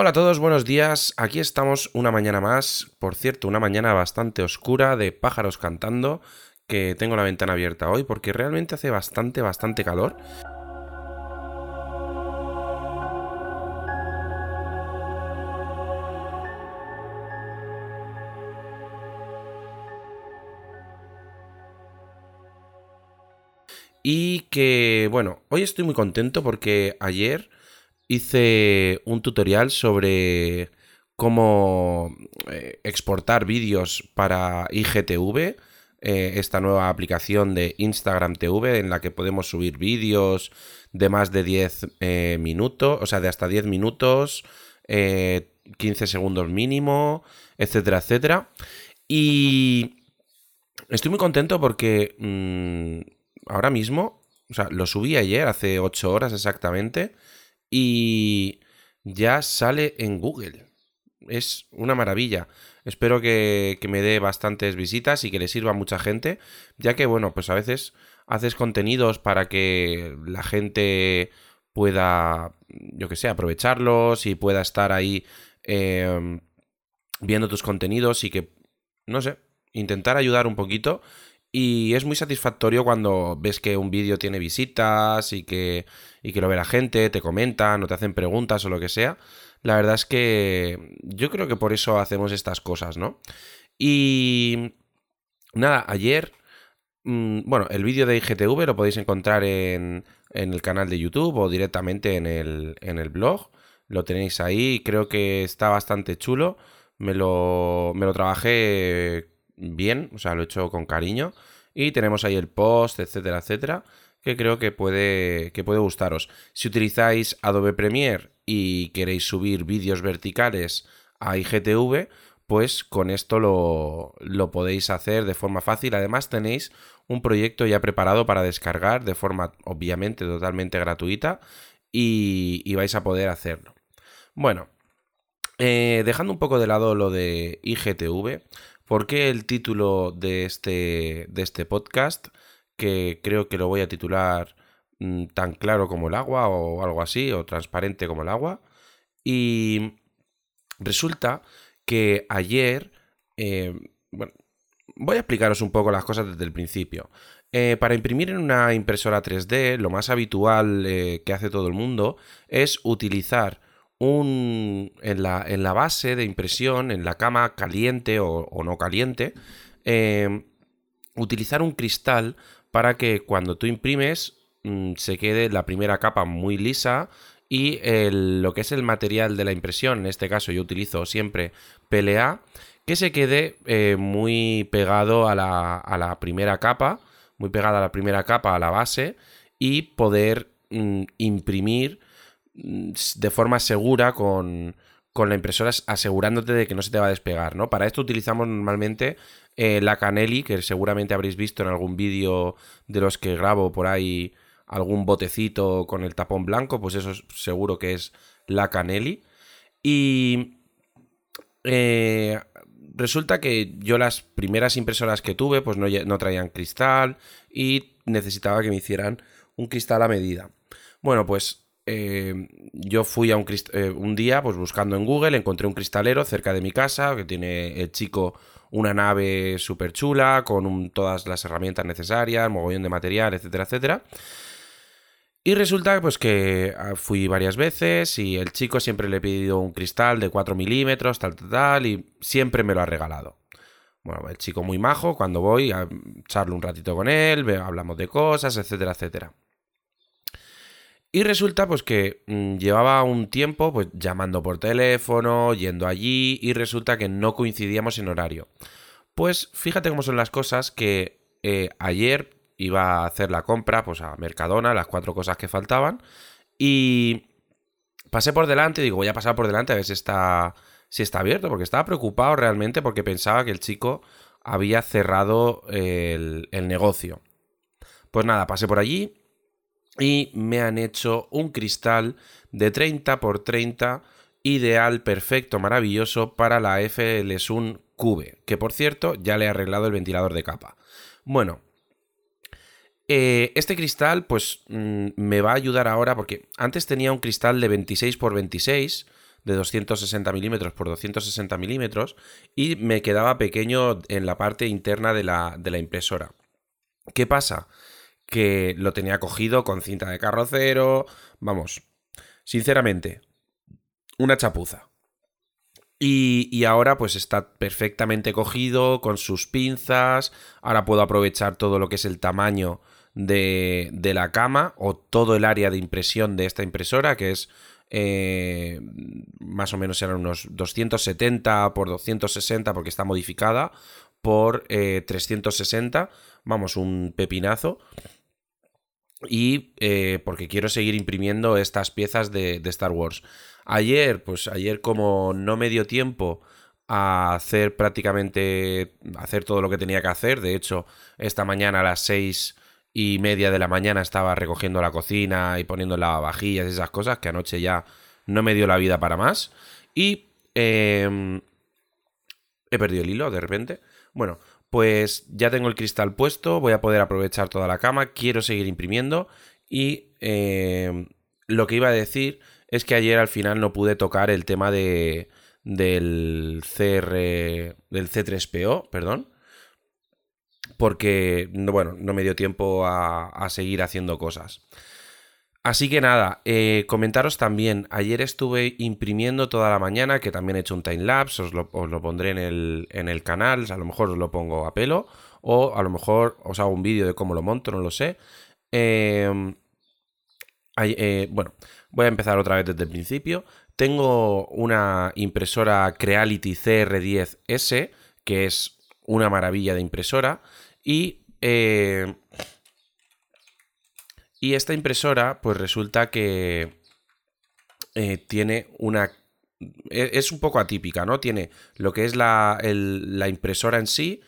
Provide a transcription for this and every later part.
Hola a todos, buenos días. Aquí estamos una mañana más. Por cierto, una mañana bastante oscura de pájaros cantando, que tengo la ventana abierta hoy porque realmente hace bastante, bastante calor. Y que, bueno, hoy estoy muy contento porque ayer hice un tutorial sobre cómo eh, exportar vídeos para IGTV, eh, esta nueva aplicación de Instagram TV en la que podemos subir vídeos de más de 10 eh, minutos, o sea, de hasta 10 minutos, 15 segundos mínimo, etcétera, etcétera. Y estoy muy contento porque mm, ahora mismo, o sea, lo subí ayer, hace 8 horas exactamente, y ya sale en Google. Es una maravilla. Espero que, me dé bastantes visitas y que le sirva a mucha gente, ya que, bueno, pues a veces haces contenidos para que la gente pueda, yo que sé, aprovecharlos y pueda estar ahí em, viendo tus contenidos y que, no sé, intentar ayudar un poquito y es muy satisfactorio cuando ves que un vídeo tiene visitas y que, y que lo ve la gente, te comentan o te hacen preguntas o lo que sea. La verdad es que yo creo que por eso hacemos estas cosas, ¿no? Y nada, ayer, mm, bueno, el vídeo de IGTV lo podéis encontrar en, en el canal de YouTube o directamente en el, en el blog. Lo tenéis ahí, creo que está bastante chulo. Me lo, me lo trabajé bien, o sea, lo he hecho con cariño. Y tenemos ahí el post, etcétera, etcétera, que creo que puede, que puede gustaros. Si utilizáis Adobe Premiere y queréis subir vídeos verticales a IGTV, pues con esto lo, lo, podéis hacer de forma fácil. Además tenéis un proyecto ya preparado para descargar de forma obviamente totalmente gratuita y, vais a poder hacerlo. Bueno, eh, dejando un poco de lado lo de IGTV, ¿Por qué el título de este, de este podcast? Que creo que lo voy a titular mm, tan claro como el agua o algo así, o transparente como el agua. Y resulta que ayer, eh, bueno, voy a explicaros un poco las cosas desde el principio. Eh, para imprimir en una impresora 3D, lo más habitual eh, que hace todo el mundo es utilizar un, en, la, en la base de impresión, en la cama caliente o, no caliente, em, utilizar un cristal para que cuando tú imprimes mm, se quede la primera capa muy lisa y lo que es el material de la impresión, en este caso yo utilizo siempre PLA, que se quede eh, muy pegado a la, a la, primera capa, muy pegada a la primera capa, a la base, y poder mm, imprimir de forma segura con, la impresora asegurándote de que no se te va a despegar, ¿no? Para esto utilizamos normalmente eh, la Canelli, que seguramente habréis visto en algún vídeo de los que grabo por ahí algún botecito con el tapón blanco, pues eso seguro que es la Canelli. Y eh, resulta que yo las primeras impresoras que tuve pues no, no traían cristal y necesitaba que me hicieran un cristal a medida. Bueno, pues eh, yo fui a un, eh, un, día, pues buscando en Google, encontré un cristalero cerca de mi casa, que tiene el chico una nave súper chula, con todas las herramientas necesarias, mogollón de material, etcétera, etcétera. Y resulta pues que ah, fui varias veces y el chico siempre le he pedido un cristal de 4 milímetros, tal, tal, tal, y siempre me lo ha regalado. Bueno, el chico muy majo, cuando voy a charlo un ratito con él, hablamos de cosas, etcétera, etcétera. Y resulta pues que mm, llevaba un tiempo pues llamando por teléfono, yendo allí y resulta que no coincidíamos en horario. Pues fíjate cómo son las cosas que eh, ayer iba a hacer la compra pues a Mercadona, las cuatro cosas que faltaban y pasé por delante, digo voy a pasar por delante a ver si está, si está abierto porque estaba preocupado realmente porque pensaba que el chico había cerrado el, el negocio. Pues nada, pasé por allí, y me han hecho un cristal de 30 por 30 ideal, perfecto, maravilloso para la FLSUN Cube, que por cierto ya le he arreglado el ventilador de capa. Bueno, eh, este cristal pues mm, me va a ayudar ahora porque antes tenía un cristal de 26 por 26 de 260 milímetros por 260 milímetros y me quedaba pequeño en la parte interna de la, de la impresora. ¿Qué pasa? Que lo tenía cogido con cinta de carrocero, vamos, sinceramente, una chapuza. Y, ahora pues está perfectamente cogido con sus pinzas. Ahora puedo aprovechar todo lo que es el tamaño de, de la cama o todo el área de impresión de esta impresora, que es eh, más o menos eran unos 270 por 260 porque está modificada por 360. Eh, Vamos, un pepinazo. Y eh, porque quiero seguir imprimiendo estas piezas de, de Star Wars. Ayer, pues ayer como no me dio tiempo a hacer prácticamente, hacer todo lo que tenía que hacer, de hecho, esta mañana a las seis y media de la mañana estaba recogiendo la cocina y poniendo lavavajillas y esas cosas que anoche ya no me dio la vida para más. Y em, he perdido el hilo de repente. Bueno, pues ya tengo el cristal puesto, voy a poder aprovechar toda la cama, quiero seguir imprimiendo y em, lo que iba a decir es que ayer al final no pude tocar el tema de, del CR, del C3PO, perdón, porque, bueno, no me dio tiempo a, seguir haciendo cosas. Así que nada, eh, comentaros también, ayer estuve imprimiendo toda la mañana, que también he hecho un timelapse, os lo, os lo pondré en el, en el canal, a lo mejor os lo pongo a pelo, o a lo mejor os hago un vídeo de cómo lo monto, no lo sé. Em, eh, bueno, voy a empezar otra vez desde el principio. Tengo una impresora Creality CR10S, que es una maravilla de impresora. Y, eh, y esta impresora, pues resulta que eh, tiene una... E, es un poco atípica, ¿no? Tiene lo que es la, la impresora en sí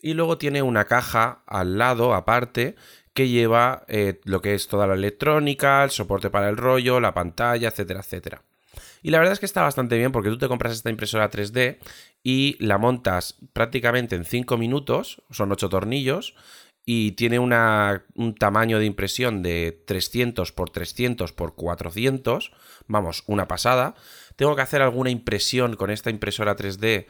y luego tiene una caja al lado, aparte, que lleva eh, lo que es toda la electrónica, el soporte para el rollo, la pantalla, etcétera, etcétera. Y la verdad es que está bastante bien porque tú te compras esta impresora 3D y la montas prácticamente en 5 minutos, son 8 tornillos, y tiene un tamaño de impresión de 300 por 300 por 400, vamos, una pasada. Tengo que hacer alguna impresión con esta impresora 3D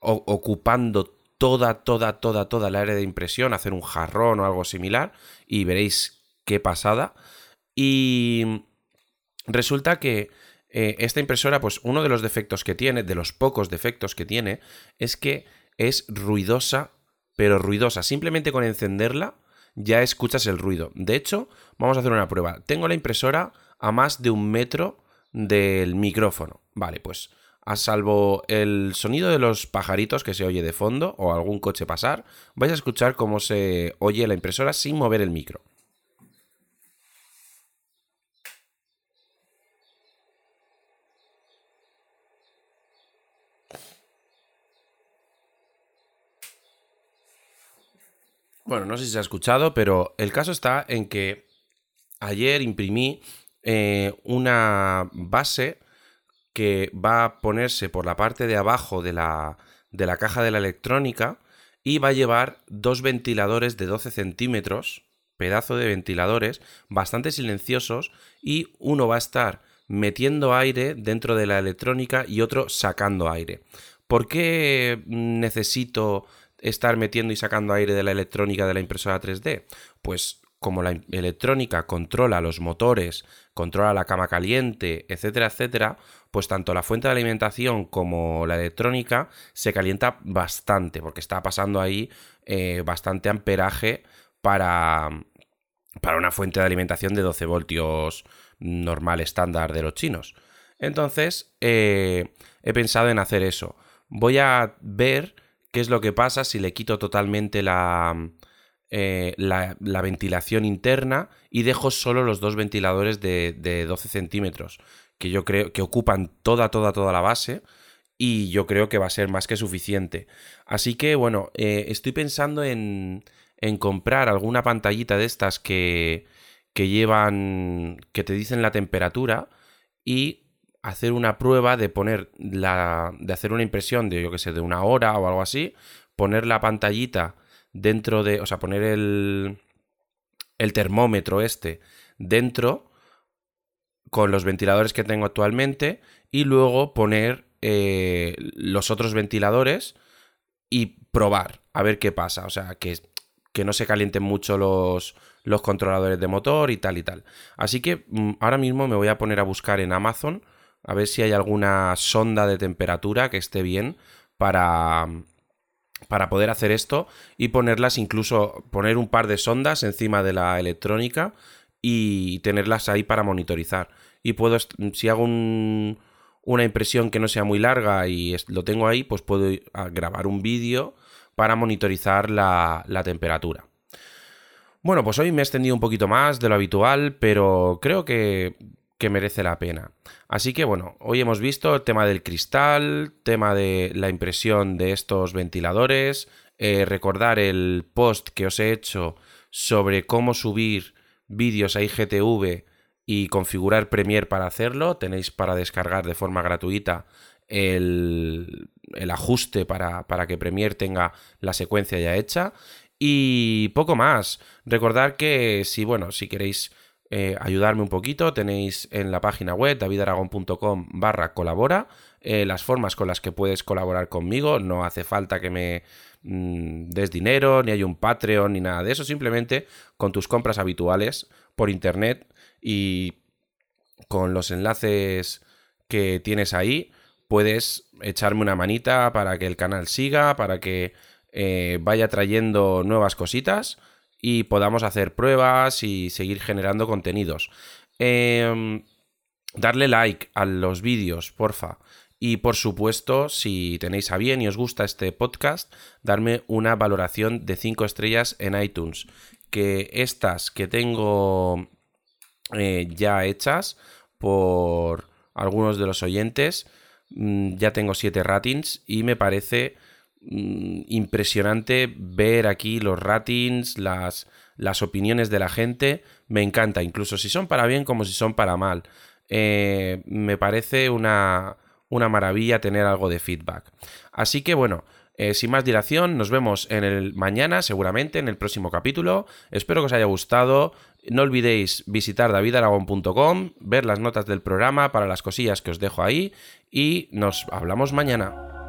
ocupando toda, toda, toda, toda la área de impresión, hacer un jarrón o algo similar y veréis qué pasada. Y resulta que eh, esta impresora, pues uno de los defectos que tiene, de los pocos defectos que tiene, es que es ruidosa, pero ruidosa. Simplemente con encenderla ya escuchas el ruido. De hecho, vamos a hacer una prueba. Tengo la impresora a más de un metro del micrófono. Vale, pues a salvo el sonido de los pajaritos que se oye de fondo o algún coche pasar, vais a escuchar cómo se oye la impresora sin mover el micro. Bueno, no sé si se ha escuchado, pero el caso está en que ayer imprimí eh, una base que va a ponerse por la parte de abajo de la, de la caja de la electrónica y va a llevar dos ventiladores de 12 centímetros, pedazo de ventiladores, bastante silenciosos y uno va a estar metiendo aire dentro de la electrónica y otro sacando aire. ¿Por qué necesito estar metiendo y sacando aire de la electrónica de la impresora 3D? Pues como la electrónica controla los motores, controla la cama caliente, etcétera, etcétera, pues tanto la fuente de alimentación como la electrónica se calienta bastante, porque está pasando ahí eh, bastante amperaje para, para una fuente de alimentación de 12 voltios normal, estándar de los chinos. Entonces, eh, he pensado en hacer eso. Voy a ver qué es lo que pasa si le quito totalmente la, eh, la, ventilación interna y dejo solo los dos ventiladores de, 12 centímetros, que yo creo que ocupan toda, toda, toda la base y yo creo que va a ser más que suficiente. Así que bueno, eh, estoy pensando en, en, comprar alguna pantallita de estas que, que llevan, que te dicen la temperatura y hacer una prueba de poner la, de hacer una impresión de, yo que sé, de una hora o algo así, poner la pantallita dentro de, o sea, poner el, el termómetro este dentro con los ventiladores que tengo actualmente y luego poner eh, los otros ventiladores y probar a ver qué pasa. O sea, que, que no se calienten mucho los, los controladores de motor y tal y tal. Así que mm, ahora mismo me voy a poner a buscar en Amazon a ver si hay alguna sonda de temperatura que esté bien para, para poder hacer esto y ponerlas incluso poner un par de sondas encima de la electrónica y tenerlas ahí para monitorizar. Y puedo, si hago una impresión que no sea muy larga y lo tengo ahí, pues puedo grabar un vídeo para monitorizar la, la temperatura. Bueno, pues hoy me he extendido un poquito más de lo habitual, pero creo que, que merece la pena. Así que bueno, hoy hemos visto el tema del cristal, tema de la impresión de estos ventiladores, eh, recordar el post que os he hecho sobre cómo subir vídeos a IGTV y configurar Premiere para hacerlo. Tenéis para descargar de forma gratuita el, el ajuste para, para, que Premiere tenga la secuencia ya hecha. Y poco más. Recordar que si, bueno, si queréis eh, ayudarme un poquito, tenéis en la página web davidaragon.com barra colabora eh, las formas con las que puedes colaborar conmigo. No hace falta que me mm, des dinero, ni hay un Patreon, ni nada de eso. Simplemente con tus compras habituales por internet y con los enlaces que tienes ahí, puedes echarme una manita para que el canal siga, para que eh, vaya trayendo nuevas cositas y podamos hacer pruebas y seguir generando contenidos. Em, darle like a los vídeos, porfa. Y por supuesto, si tenéis a bien y os gusta este podcast, darme una valoración de 5 estrellas en iTunes. Que estas que tengo eh, ya hechas por algunos de los oyentes, mm, ya tengo 7 ratings y me parece impresionante ver aquí los ratings, las, las opiniones de la gente. Me encanta, incluso si son para bien como si son para mal. Eh, me parece una, una maravilla tener algo de feedback. Así que bueno, eh, sin más dilación, nos vemos en el mañana, seguramente, en el próximo capítulo. Espero que os haya gustado. No olvidéis visitar davidaragón.com, ver las notas del programa para las cosillas que os dejo ahí y nos hablamos mañana.